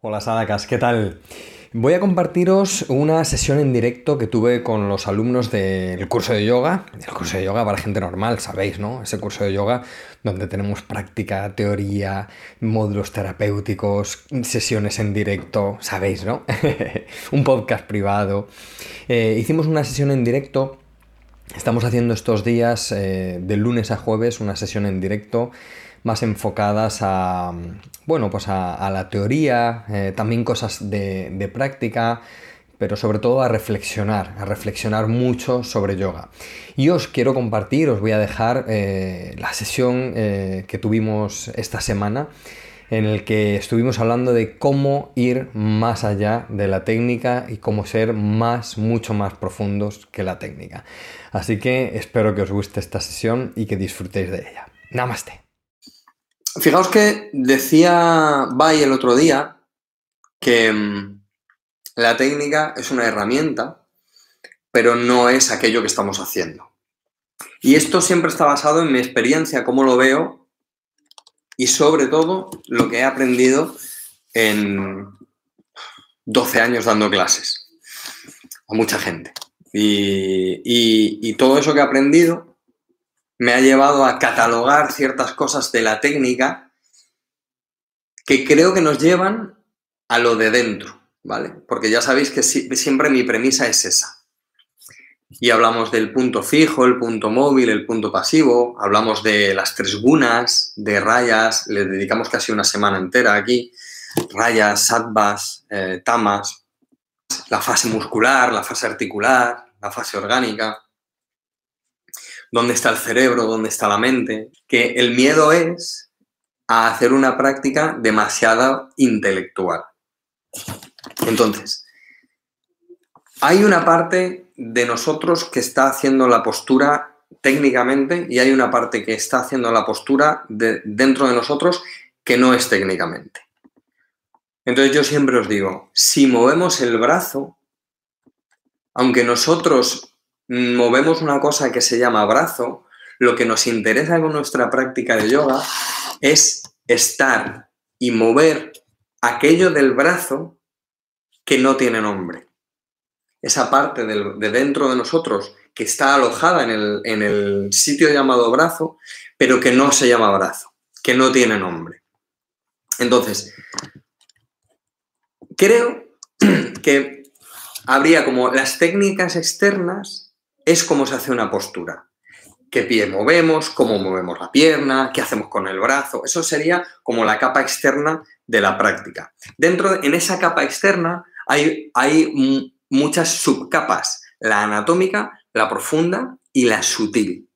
Hola Sadakas, ¿qué tal? Voy a compartiros una sesión en directo que tuve con los alumnos del curso de yoga, el curso de yoga para gente normal, sabéis, ¿no? Ese curso de yoga donde tenemos práctica, teoría, módulos terapéuticos, sesiones en directo, sabéis, ¿no? Un podcast privado. Eh, hicimos una sesión en directo, estamos haciendo estos días, eh, de lunes a jueves, una sesión en directo más enfocadas a, bueno, pues a, la teoría, eh, también cosas de, práctica, pero sobre todo a reflexionar, a reflexionar mucho sobre yoga. Y os quiero compartir, os voy a dejar eh, la sesión eh, que tuvimos esta semana en el que estuvimos hablando de cómo ir más allá de la técnica y cómo ser más, mucho más profundos que la técnica. Así que espero que os guste esta sesión y que disfrutéis de ella. Namaste. Fijaos que decía Bay el otro día que mm, la técnica es una herramienta, pero no es aquello que estamos haciendo. Y esto siempre está basado en mi experiencia, cómo lo veo y sobre todo lo que he aprendido en 12 años dando clases a mucha gente. Y, y todo eso que he aprendido me ha llevado a catalogar ciertas cosas de la técnica que creo que nos llevan a lo de dentro, ¿vale? Porque ya sabéis que siempre mi premisa es esa. Y hablamos del punto fijo, el punto móvil, el punto pasivo, hablamos de las tres gunas, de rayas, le dedicamos casi una semana entera aquí, rayas, sattvas, eh, tamas, la fase muscular, la fase articular, la fase orgánica dónde está el cerebro, dónde está la mente, que el miedo es a hacer una práctica demasiado intelectual. Entonces, hay una parte de nosotros que está haciendo la postura técnicamente y hay una parte que está haciendo la postura de, dentro de nosotros que no es técnicamente. Entonces yo siempre os digo, si movemos el brazo, aunque nosotros movemos una cosa que se llama brazo, lo que nos interesa con nuestra práctica de yoga es estar y mover aquello del brazo que no tiene nombre. Esa parte de dentro de nosotros que está alojada en el, en el sitio llamado brazo, pero que no se llama brazo, que no tiene nombre. Entonces, creo que habría como las técnicas externas es cómo se hace una postura. ¿Qué pie movemos? ¿Cómo movemos la pierna? ¿Qué hacemos con el brazo? Eso sería como la capa externa de la práctica. Dentro, en esa capa externa hay, muchas subcapas, la anatómica, la profunda y la sutil,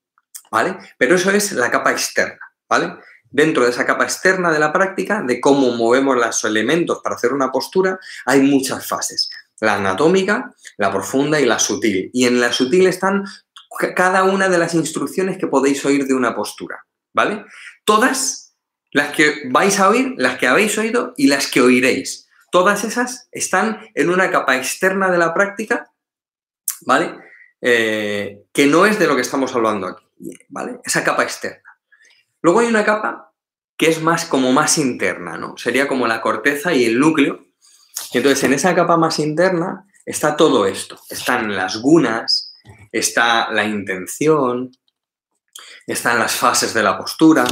¿vale? Pero eso es la capa externa, ¿vale? Dentro de esa capa externa de la práctica, de cómo movemos los elementos para hacer una postura, hay muchas fases la anatómica, la profunda y la sutil. Y en la sutil están cada una de las instrucciones que podéis oír de una postura, ¿vale? Todas las que vais a oír, las que habéis oído y las que oiréis. Todas esas están en una capa externa de la práctica, ¿vale? Eh, que no es de lo que estamos hablando aquí, ¿vale? Esa capa externa. Luego hay una capa que es más como más interna, ¿no? Sería como la corteza y el núcleo, entonces, en esa capa más interna está todo esto. Están las gunas, está la intención, están las fases de la postura,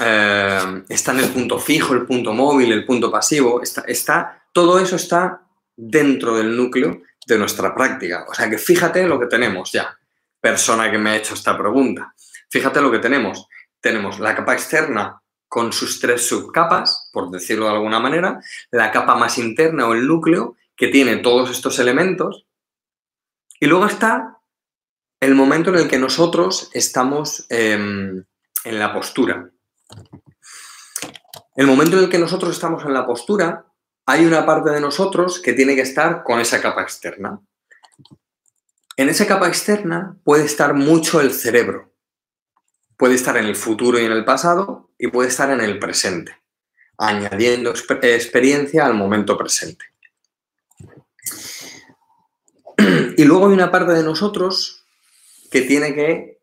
eh, está en el punto fijo, el punto móvil, el punto pasivo. Está, está, todo eso está dentro del núcleo de nuestra práctica. O sea que fíjate lo que tenemos ya, persona que me ha hecho esta pregunta. Fíjate lo que tenemos. Tenemos la capa externa con sus tres subcapas, por decirlo de alguna manera, la capa más interna o el núcleo que tiene todos estos elementos, y luego está el momento en el que nosotros estamos em, en la postura. El momento en el que nosotros estamos en la postura, hay una parte de nosotros que tiene que estar con esa capa externa. En esa capa externa puede estar mucho el cerebro. Puede estar en el futuro y en el pasado y puede estar en el presente, añadiendo experiencia al momento presente. Y luego hay una parte de nosotros que tiene que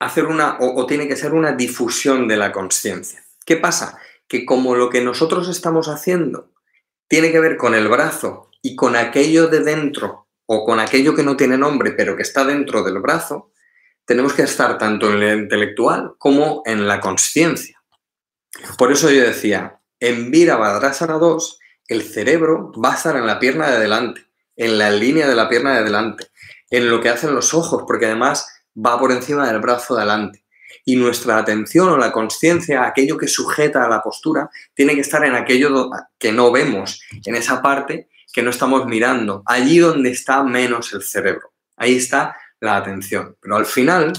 hacer una, o, tiene que ser una difusión de la conciencia. ¿Qué pasa? que como lo que nosotros estamos haciendo tiene que ver con el brazo y con aquello de dentro o con aquello que no tiene nombre pero que está dentro del brazo, tenemos que estar tanto en el intelectual como en la conciencia. Por eso yo decía, en Virabhadrasana 2, el cerebro va a estar en la pierna de adelante, en la línea de la pierna de adelante, en lo que hacen los ojos, porque además va por encima del brazo de adelante. Y nuestra atención o la conciencia, aquello que sujeta a la postura, tiene que estar en aquello que no vemos, en esa parte que no estamos mirando, allí donde está menos el cerebro. Ahí está la atención. Pero al final,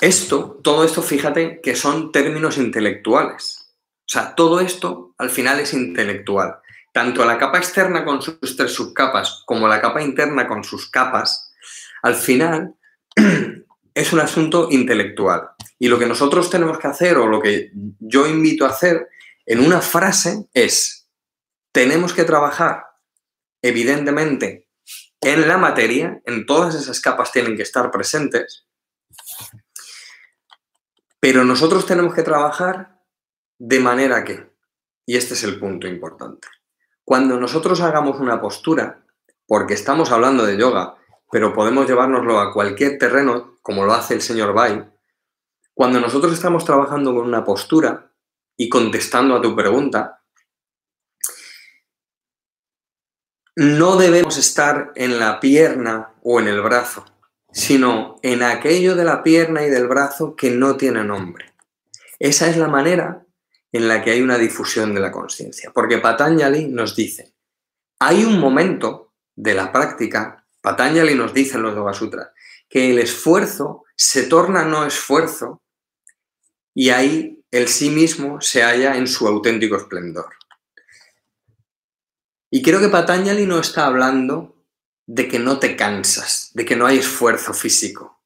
esto, todo esto, fíjate que son términos intelectuales. O sea, todo esto al final es intelectual. Tanto la capa externa con sus tres subcapas como la capa interna con sus capas, al final es un asunto intelectual. Y lo que nosotros tenemos que hacer, o lo que yo invito a hacer en una frase, es, tenemos que trabajar, evidentemente, en la materia, en todas esas capas tienen que estar presentes, pero nosotros tenemos que trabajar de manera que, y este es el punto importante, cuando nosotros hagamos una postura, porque estamos hablando de yoga, pero podemos llevárnoslo a cualquier terreno, como lo hace el señor Bai, cuando nosotros estamos trabajando con una postura y contestando a tu pregunta, no debemos estar en la pierna o en el brazo sino en aquello de la pierna y del brazo que no tiene nombre. Esa es la manera en la que hay una difusión de la conciencia. Porque Patanjali nos dice, hay un momento de la práctica, Patanjali nos dice en los Yoga Sutras, que el esfuerzo se torna no esfuerzo y ahí el sí mismo se halla en su auténtico esplendor. Y creo que Patanjali no está hablando de que no te cansas, de que no hay esfuerzo físico,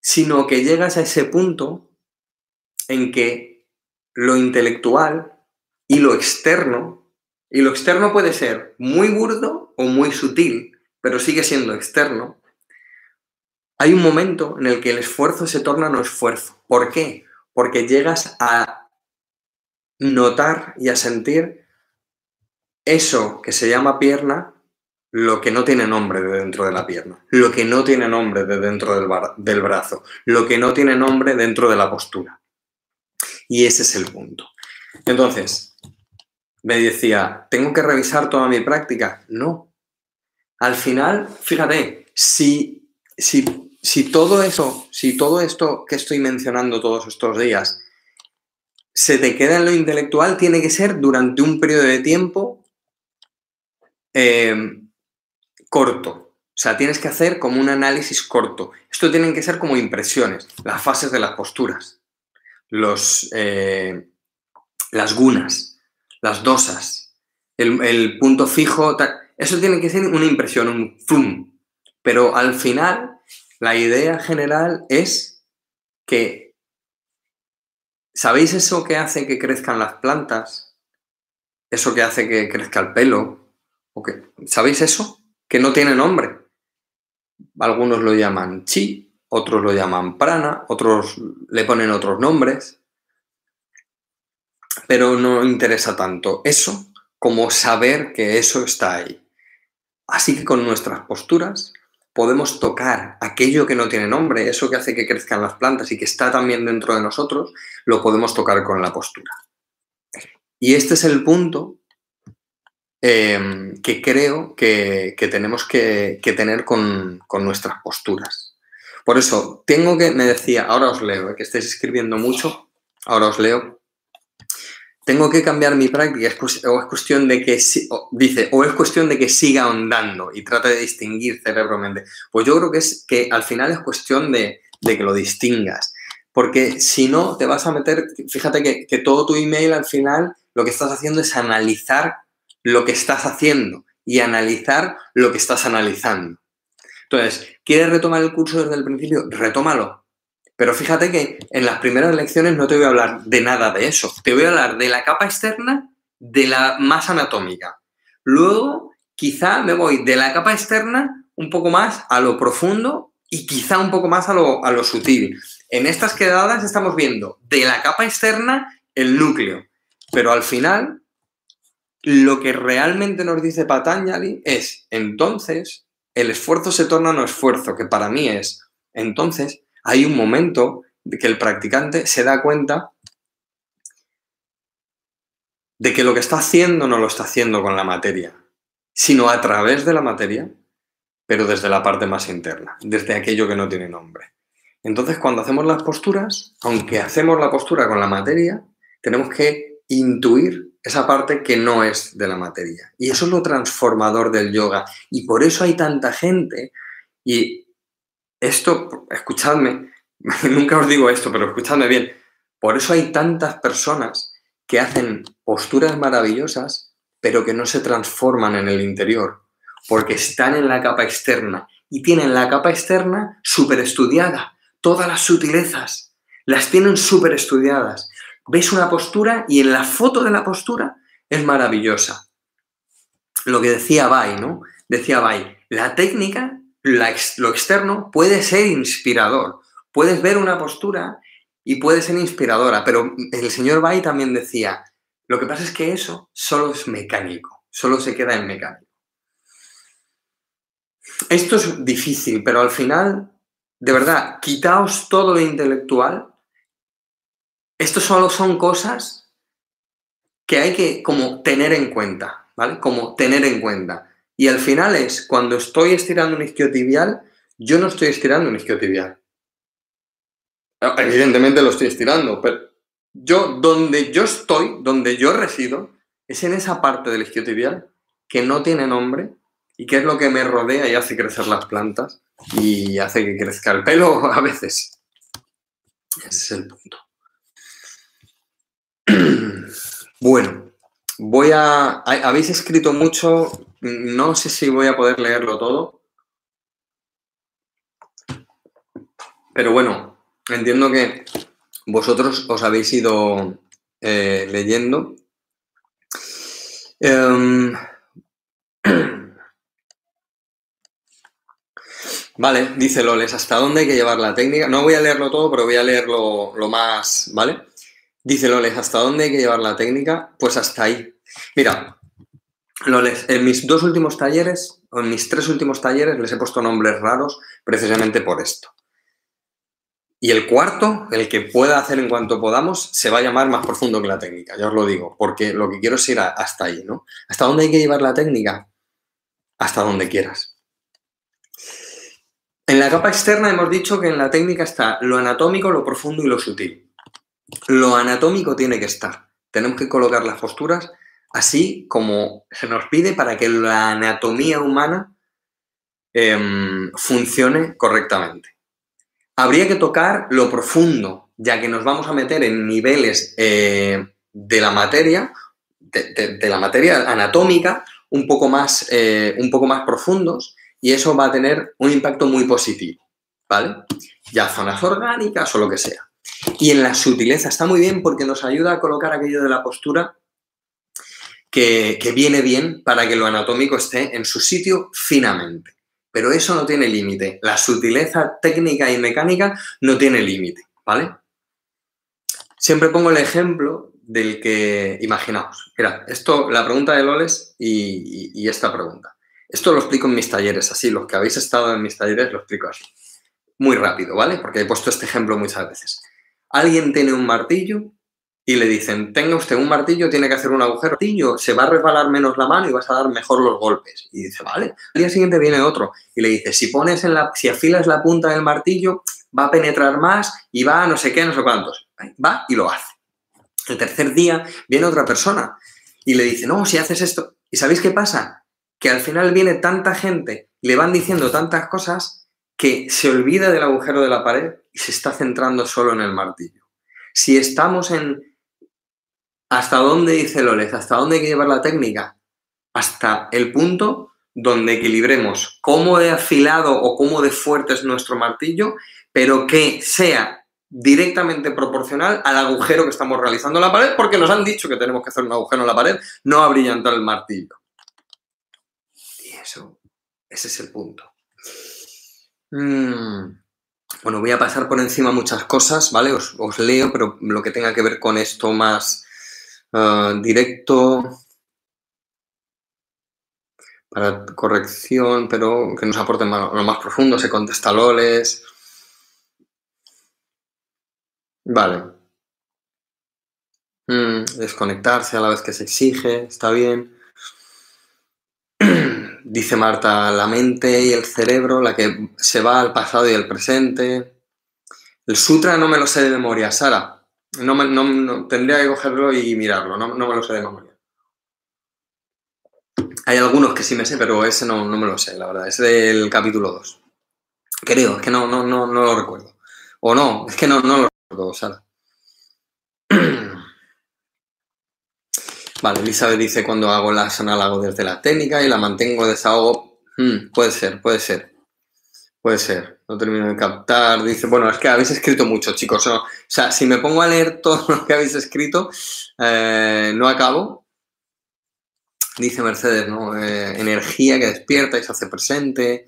sino que llegas a ese punto en que lo intelectual y lo externo, y lo externo puede ser muy burdo o muy sutil, pero sigue siendo externo, hay un momento en el que el esfuerzo se torna no esfuerzo. ¿Por qué? Porque llegas a notar y a sentir eso que se llama pierna lo que no tiene nombre de dentro de la pierna, lo que no tiene nombre de dentro del, brazo, lo que no tiene nombre dentro de la postura. Y ese es el punto. Entonces, me decía, ¿tengo que revisar toda mi práctica? No. Al final, fíjate, si, si, si todo eso, si todo esto que estoy mencionando todos estos días se te queda en lo intelectual, tiene que ser durante un periodo de tiempo eh, corto. O sea, tienes que hacer como un análisis corto. Esto tienen que ser como impresiones, las fases de las posturas, los, eh, las gunas, las dosas, el, punto fijo. Eso tiene que ser una impresión, un zoom. Pero al final, la idea general es que, ¿sabéis eso que hace que crezcan las plantas? ¿Eso que hace que crezca el pelo? ¿O ¿Sabéis eso? que no tiene nombre. Algunos lo llaman chi, otros lo llaman prana, otros le ponen otros nombres. Pero no interesa tanto eso como saber que eso está ahí. Así que con nuestras posturas podemos tocar aquello que no tiene nombre, eso que hace que crezcan las plantas y que está también dentro de nosotros, lo podemos tocar con la postura. Y este es el punto Em, que creo que, tenemos que, tener con, nuestras posturas. Por eso, tengo que, me decía, ahora os leo, eh, que estáis escribiendo mucho, ahora os leo, tengo que cambiar mi práctica, o es cuestión de que, dice, o es cuestión de que siga ahondando y trate de distinguir cerebro-mente. Pues yo creo que es que al final es cuestión de, que lo distingas. Porque si no, te vas a meter, fíjate que, que todo tu email al final lo que estás haciendo es analizar lo que estás haciendo y analizar lo que estás analizando. Entonces, ¿quieres retomar el curso desde el principio? Retómalo. Pero fíjate que en las primeras lecciones no te voy a hablar de nada de eso. Te voy a hablar de la capa externa, de la masa anatómica. Luego, quizá me voy de la capa externa un poco más a lo profundo y quizá un poco más a lo, a lo sutil. En estas quedadas estamos viendo de la capa externa el núcleo, pero al final lo que realmente nos dice Patanjali es, entonces, el esfuerzo se torna no esfuerzo, que para mí es, entonces, hay un momento de que el practicante se da cuenta de que lo que está haciendo no lo está haciendo con la materia, sino a través de la materia, pero desde la parte más interna, desde aquello que no tiene nombre. Entonces, cuando hacemos las posturas, aunque hacemos la postura con la materia, tenemos que intuir esa parte que no es de la materia. Y eso es lo transformador del yoga. Y por eso hay tanta gente, y esto, escuchadme, nunca os digo esto, pero escuchadme bien, por eso hay tantas personas que hacen posturas maravillosas, pero que no se transforman en el interior, porque están en la capa externa y tienen la capa externa súper estudiada, todas las sutilezas, las tienen súper estudiadas. Ves una postura y en la foto de la postura es maravillosa. Lo que decía Bai, ¿no? Decía Bai, la técnica, lo externo puede ser inspirador. Puedes ver una postura y puede ser inspiradora, pero el señor Bai también decía, lo que pasa es que eso solo es mecánico, solo se queda en mecánico. Esto es difícil, pero al final, de verdad, quitaos todo lo intelectual. Esto solo son cosas que hay que como tener en cuenta, ¿vale? Como tener en cuenta. Y al final es, cuando estoy estirando un isquiotibial, yo no estoy estirando un isquiotibial. Ah, evidentemente lo estoy estirando, pero yo, donde yo estoy, donde yo resido, es en esa parte del isquiotibial que no tiene nombre y que es lo que me rodea y hace crecer las plantas y hace que crezca el pelo a veces. Ese es el punto. Bueno, voy a... Habéis escrito mucho, no sé si voy a poder leerlo todo, pero bueno, entiendo que vosotros os habéis ido eh, leyendo. Em, vale, dice Loles, ¿hasta dónde hay que llevar la técnica? No voy a leerlo todo, pero voy a leerlo lo más, ¿vale? Dice Loles, ¿hasta dónde hay que llevar la técnica? Pues hasta ahí. Mira, Loles, en mis dos últimos talleres, o en mis tres últimos talleres, les he puesto nombres raros precisamente por esto. Y el cuarto, el que pueda hacer en cuanto podamos, se va a llamar más profundo que la técnica, ya os lo digo, porque lo que quiero es ir hasta ahí, ¿no? ¿Hasta dónde hay que llevar la técnica? Hasta donde quieras. En la capa externa hemos dicho que en la técnica está lo anatómico, lo profundo y lo sutil. Lo anatómico tiene que estar. Tenemos que colocar las posturas así como se nos pide para que la anatomía humana em, funcione correctamente habría que tocar lo profundo, ya que nos vamos a meter en niveles eh, de la materia, de, la materia anatómica, un poco, más, eh, un poco más profundos, y eso va a tener un impacto muy positivo, ¿vale? Ya zonas orgánicas o lo que sea. Y en la sutileza está muy bien porque nos ayuda a colocar aquello de la postura que viene bien para que lo anatómico esté en su sitio finamente. Pero eso no tiene límite. La sutileza técnica y mecánica no tiene límite, ¿vale? Siempre pongo el ejemplo del que, imaginaos, mira, esto, la pregunta de Loles y, esta pregunta. Esto lo explico en mis talleres, así, los que habéis estado en mis talleres lo explico así. Muy rápido, ¿vale? Porque he puesto este ejemplo muchas veces. Alguien tiene un martillo y le dicen, tenga usted un martillo, tiene que hacer un agujero, martillo, se va a resbalar menos la mano y vas a dar mejor los golpes. Y dice, vale. Al día siguiente viene otro y le dice, si pones en la, si afilas la punta del martillo, va a penetrar más y va a no sé qué, no sé cuántos. Va y lo hace. El tercer día viene otra persona y le dice, no, si haces esto. ¿Y sabéis qué pasa? Que al final viene tanta gente, le van diciendo tantas cosas que se olvida del agujero de la pared y se está centrando solo en el martillo. Si estamos en, ¿Hasta dónde dice Loles? ¿Hasta dónde hay que llevar la técnica? Hasta el punto donde equilibremos cómo de afilado o cómo de fuerte es nuestro martillo, pero que sea directamente proporcional al agujero que estamos realizando en la pared, porque nos han dicho que tenemos que hacer un agujero en la pared, no abrillantar el martillo. Y eso, ese es el punto. Mm. Bueno, voy a pasar por encima muchas cosas, ¿vale? Os, leo, pero lo que tenga que ver con esto más ah, directo, para corrección, pero que nos aporte lo más profundo, se contesta loles. Vale. Mm, desconectarse a la vez que se exige, está bien. Dice Marta, la mente y el cerebro, la que se va al pasado y al presente. El sutra no me lo sé de memoria, Sara. No, no, tendría que cogerlo y mirarlo, no, no me lo sé de memoria. Hay algunos que sí me sé, pero ese no, me lo sé, la verdad. Es del capítulo 2. Creo, es que no, no, no, no lo recuerdo. O no, es que no, no lo recuerdo, Sara. Vale, Elizabeth dice cuando hago la sana la hago desde la técnica y la mantengo desahogo. Hmm, puede ser, puede ser. Puede ser. No termino de captar. Dice, bueno, es que habéis escrito mucho, chicos. O sea, si me pongo a leer todo lo que habéis escrito, eh, no acabo dice Mercedes, ¿no? Eh, energía que despierta y se hace presente.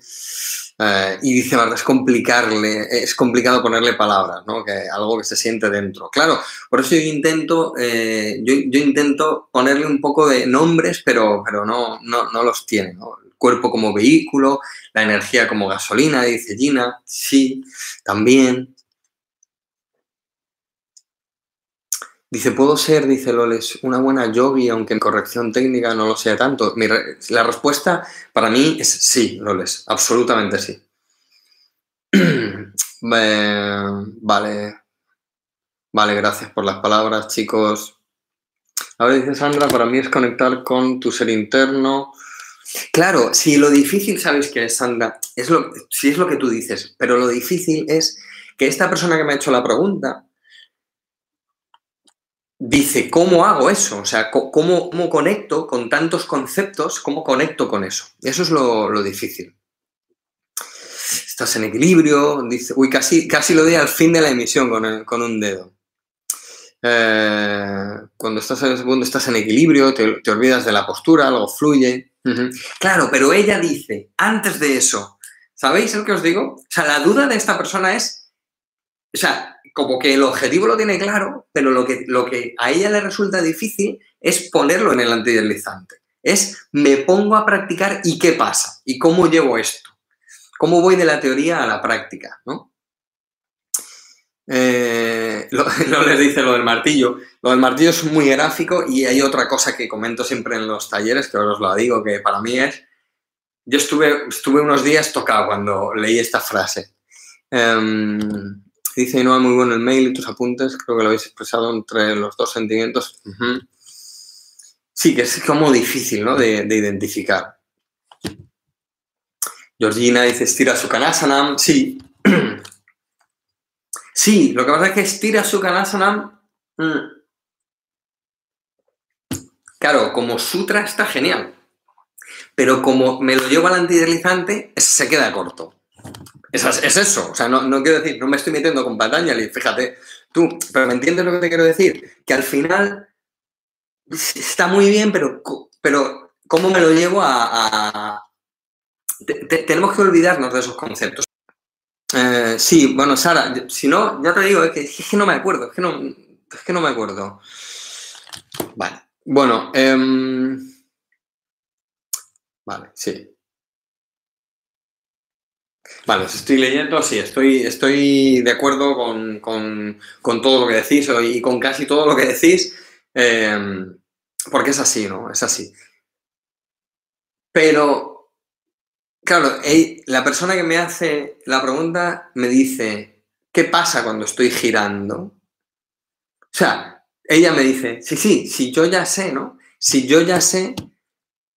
Eh, y dice Marta, es complicarle, es complicado ponerle palabras, ¿no? Que algo que se siente dentro. Claro, por eso yo intento, eh, yo, intento ponerle un poco de nombres, pero, pero no, no, no los tiene. El cuerpo como vehículo, la energía como gasolina, dice Gina, sí, también. Dice, puedo ser, dice Loles, una buena yogi, aunque en corrección técnica no lo sea tanto. la respuesta para mí es sí, Loles, absolutamente sí. vale, vale, gracias por las palabras, chicos. Ahora dice Sandra, para mí es conectar con tu ser interno. Claro, si lo difícil, ¿sabes qué es, Sandra? Es lo, si es lo que tú dices, pero lo difícil es que esta persona que me ha hecho la pregunta dice, ¿cómo hago eso? O sea, ¿cómo, conecto con tantos conceptos? ¿Cómo conecto con eso? Eso es lo, difícil. Estás en equilibrio, dice, uy, casi, casi lo di al fin de la emisión con, un dedo. Eh, cuando estás en estás en equilibrio, te, olvidas de la postura, algo fluye. Claro, pero ella dice, antes de eso, ¿sabéis lo que os digo? O sea, la duda de esta persona es, o sea, como que el objetivo lo tiene claro, pero lo que, lo que a ella le resulta difícil es ponerlo en el antideslizante. Es me pongo a practicar y qué pasa, y cómo llevo esto, cómo voy de la teoría a la práctica, ¿no? Eh, lo, les dice lo del martillo. Lo del martillo es muy gráfico y hay otra cosa que comento siempre en los talleres, que ahora os lo digo, que para mí es... Yo estuve, estuve unos días tocado cuando leí esta frase. Em, Dice no muy bueno el mail y tus apuntes, creo que lo habéis expresado entre los dos sentimientos. Sí, que es como difícil ¿no? de, identificar. Georgina dice estira su kanasanam. Sí. sí, lo que pasa es que estira su kanasanam. Mm. Claro, como sutra está genial. Pero como me lo llevo al antideslizante, se queda corto. Es, eso, o sea, no, quiero decir, no me estoy metiendo con Patanjali, fíjate, tú, pero ¿me entiendes lo que te quiero decir? Que al final está muy bien, pero, pero ¿cómo me lo llevo a...? tenemos que olvidarnos de esos conceptos. Eh, sí, bueno, Sara, si no, ya te digo, es que, no me acuerdo, es que no, es que no me acuerdo. Vale, bueno, em, vale, sí. Vale, os estoy leyendo, sí, estoy, estoy de acuerdo con, todo lo que decís y con casi todo lo que decís, em, porque es así, ¿no? Es así. Pero, claro, la persona que me hace la pregunta me dice, ¿qué pasa cuando estoy girando? O sea, ella me dice, sí, sí, si yo ya sé, ¿no? Si yo ya sé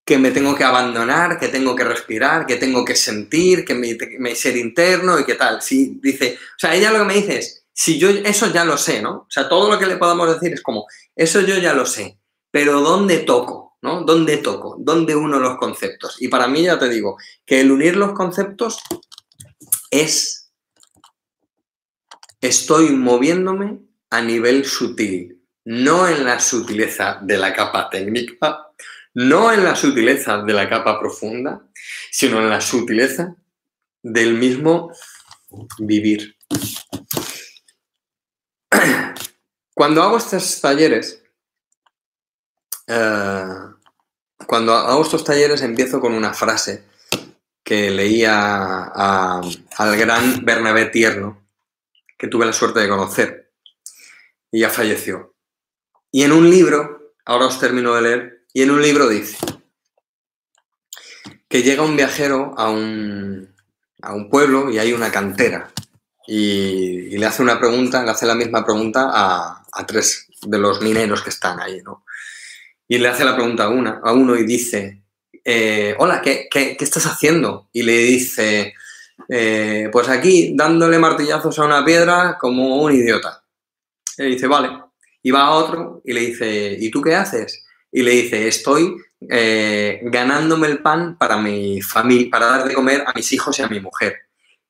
que me tengo que abandonar, que tengo que respirar, que tengo que sentir, que mi, ser interno y qué tal. Si dice, o sea, ella lo que me dice es, si yo eso ya lo sé, ¿no? O sea, todo lo que le podamos decir es como, eso yo ya lo sé, pero ¿dónde toco? ¿No? ¿Dónde toco? ¿Dónde uno los conceptos? Y para mí ya te digo que el unir los conceptos es, estoy moviéndome a nivel sutil, no en la sutileza de la capa técnica, no en la sutileza de la capa profunda, sino en la sutileza del mismo vivir. Cuando hago estos talleres, eh, cuando hago estos talleres empiezo con una frase que leía al gran Bernabé Tierno, que tuve la suerte de conocer, y ya falleció. Y en un libro, ahora os termino de leer, y en un libro dice que llega un viajero a un, a un pueblo y hay una cantera. Y, le hace una pregunta, le hace la misma pregunta a, a, tres de los mineros que están ahí, ¿no? Y le hace la pregunta a, a uno y dice, eh, hola, ¿qué, ¿qué, qué, estás haciendo? Y le dice, eh, pues aquí dándole martillazos a una piedra como un idiota. Y le dice, vale. Y va a otro y le dice, ¿y tú qué haces? Y le dice, estoy eh, ganándome el pan para mi familia, para dar de comer a mis hijos y a mi mujer.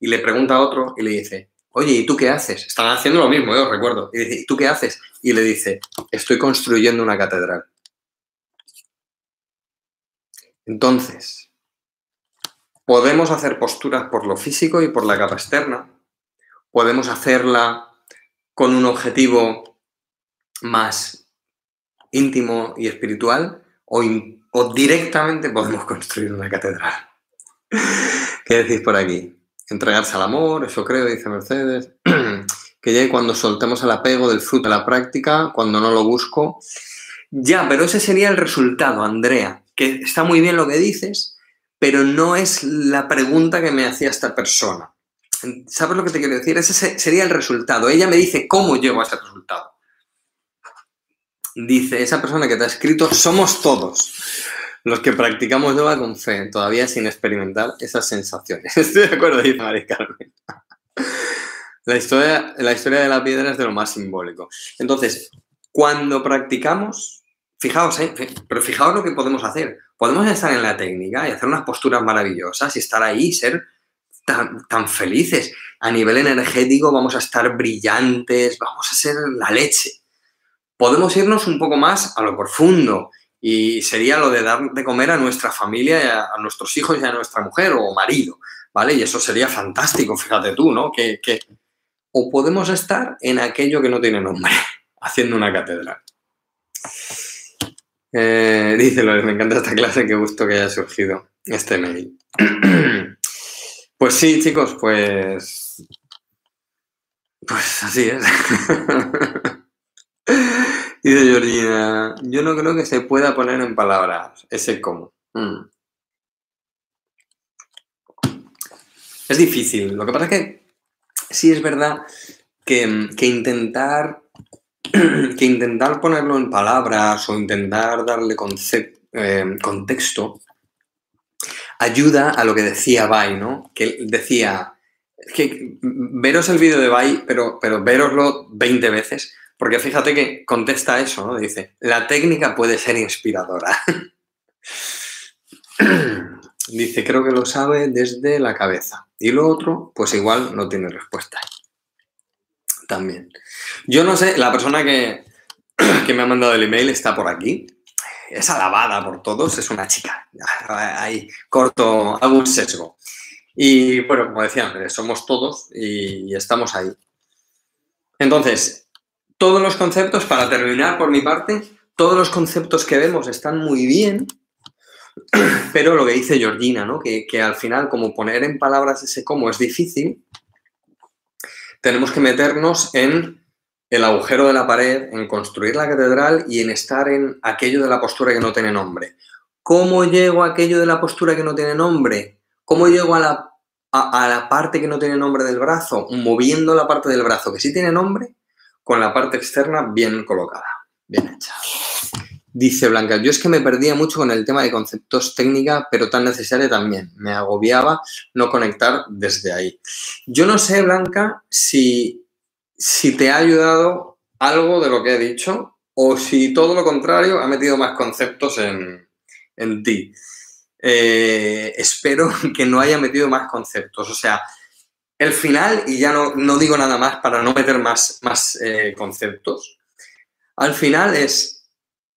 Y le pregunta a otro y le dice, oye, ¿y tú qué haces? Están haciendo lo mismo, yo recuerdo. Y dice, ¿y tú qué haces? Y le dice, estoy construyendo una catedral. Entonces, podemos hacer posturas por lo físico y por la capa externa. Podemos hacerla con un objetivo más íntimo y espiritual o, directamente podemos construir una catedral. ¿Qué decís por aquí? Entregarse al amor, eso creo, dice Mercedes. que llegue cuando soltemos el apego del fruto de la práctica, cuando no lo busco. Ya, pero ese sería el resultado, Andrea, que está muy bien lo que dices, pero no es la pregunta que me hacía esta persona. ¿Sabes lo que te quiero decir? Ese sería el resultado. Ella me dice cómo llego a ese resultado. Dice esa persona que te ha escrito, somos todos los que practicamos yoga con fe, todavía sin experimentar esas sensaciones. Estoy de acuerdo, dice Mari Carmen. La historia, la historia de la piedra es de lo más simbólico. Entonces, cuando practicamos, fijaos, ¿eh? pero fijaos lo que podemos hacer. Podemos estar en la técnica y hacer unas posturas maravillosas y estar ahí, ser tan, tan felices. A nivel energético vamos a estar brillantes, vamos a ser la leche. Podemos irnos un poco más a lo profundo y sería lo de dar de comer a nuestra familia, a, nuestros hijos y a nuestra mujer o marido, ¿vale? Y eso sería fantástico, fíjate tú, ¿no? Que, O podemos estar en aquello que no tiene nombre, haciendo una catedral. Eh, dice me encanta esta clase, qué gusto que haya surgido este mail. pues sí, chicos, pues... Pues así es. Dice Georgina, yo no creo que se pueda poner en palabras ese cómo. Mm. Es difícil. Lo que pasa es que sí es verdad que, intentar que intentar ponerlo en palabras o intentar darle eh, contexto ayuda a lo que decía Bai, ¿no? Que decía que veros el vídeo de Bai, pero, pero veroslo 20 veces porque fíjate que contesta eso, ¿no? Dice, la técnica puede ser inspiradora. Dice, creo que lo sabe desde la cabeza. Y lo otro, pues igual no tiene respuesta. También. Yo no sé, la persona que, que me ha mandado el email está por aquí. Es alabada por todos, es una chica. Ahí corto algún sesgo. Y bueno, como decía somos todos y estamos ahí. Entonces, todos los conceptos, para terminar por mi parte, todos los conceptos que vemos están muy bien, pero lo que dice Georgina, ¿no? que, al final, como poner en palabras ese cómo es difícil, tenemos que meternos en el agujero de la pared, en construir la catedral y en estar en aquello de la postura que no tiene nombre. ¿Cómo llego a aquello de la postura que no tiene nombre? ¿Cómo llego a la, a la parte que no tiene nombre del brazo? Moviendo la parte del brazo que sí tiene nombre con la parte externa bien colocada, bien hecha. Dice Blanca, yo es que me perdía mucho con el tema de conceptos técnica, pero tan necesaria también. Me agobiaba no conectar desde ahí. Yo no sé, Blanca, si, si te ha ayudado algo de lo que he dicho o si todo lo contrario ha metido más conceptos en, ti. Eh, espero que no haya metido más conceptos. O sea, el final, y ya no, no digo nada más para no meter más, más eh, conceptos, al final es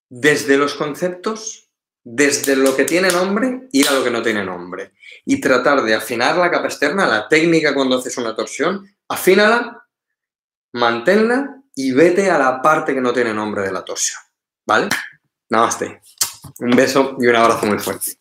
desde los conceptos, desde lo que tiene nombre, ir a lo que no tiene nombre. Y tratar de afinar la capa externa, la técnica cuando haces una torsión, afínala, manténla y vete a la parte que no tiene nombre de la torsión. ¿Vale? Namaste. Un beso y un abrazo muy fuerte.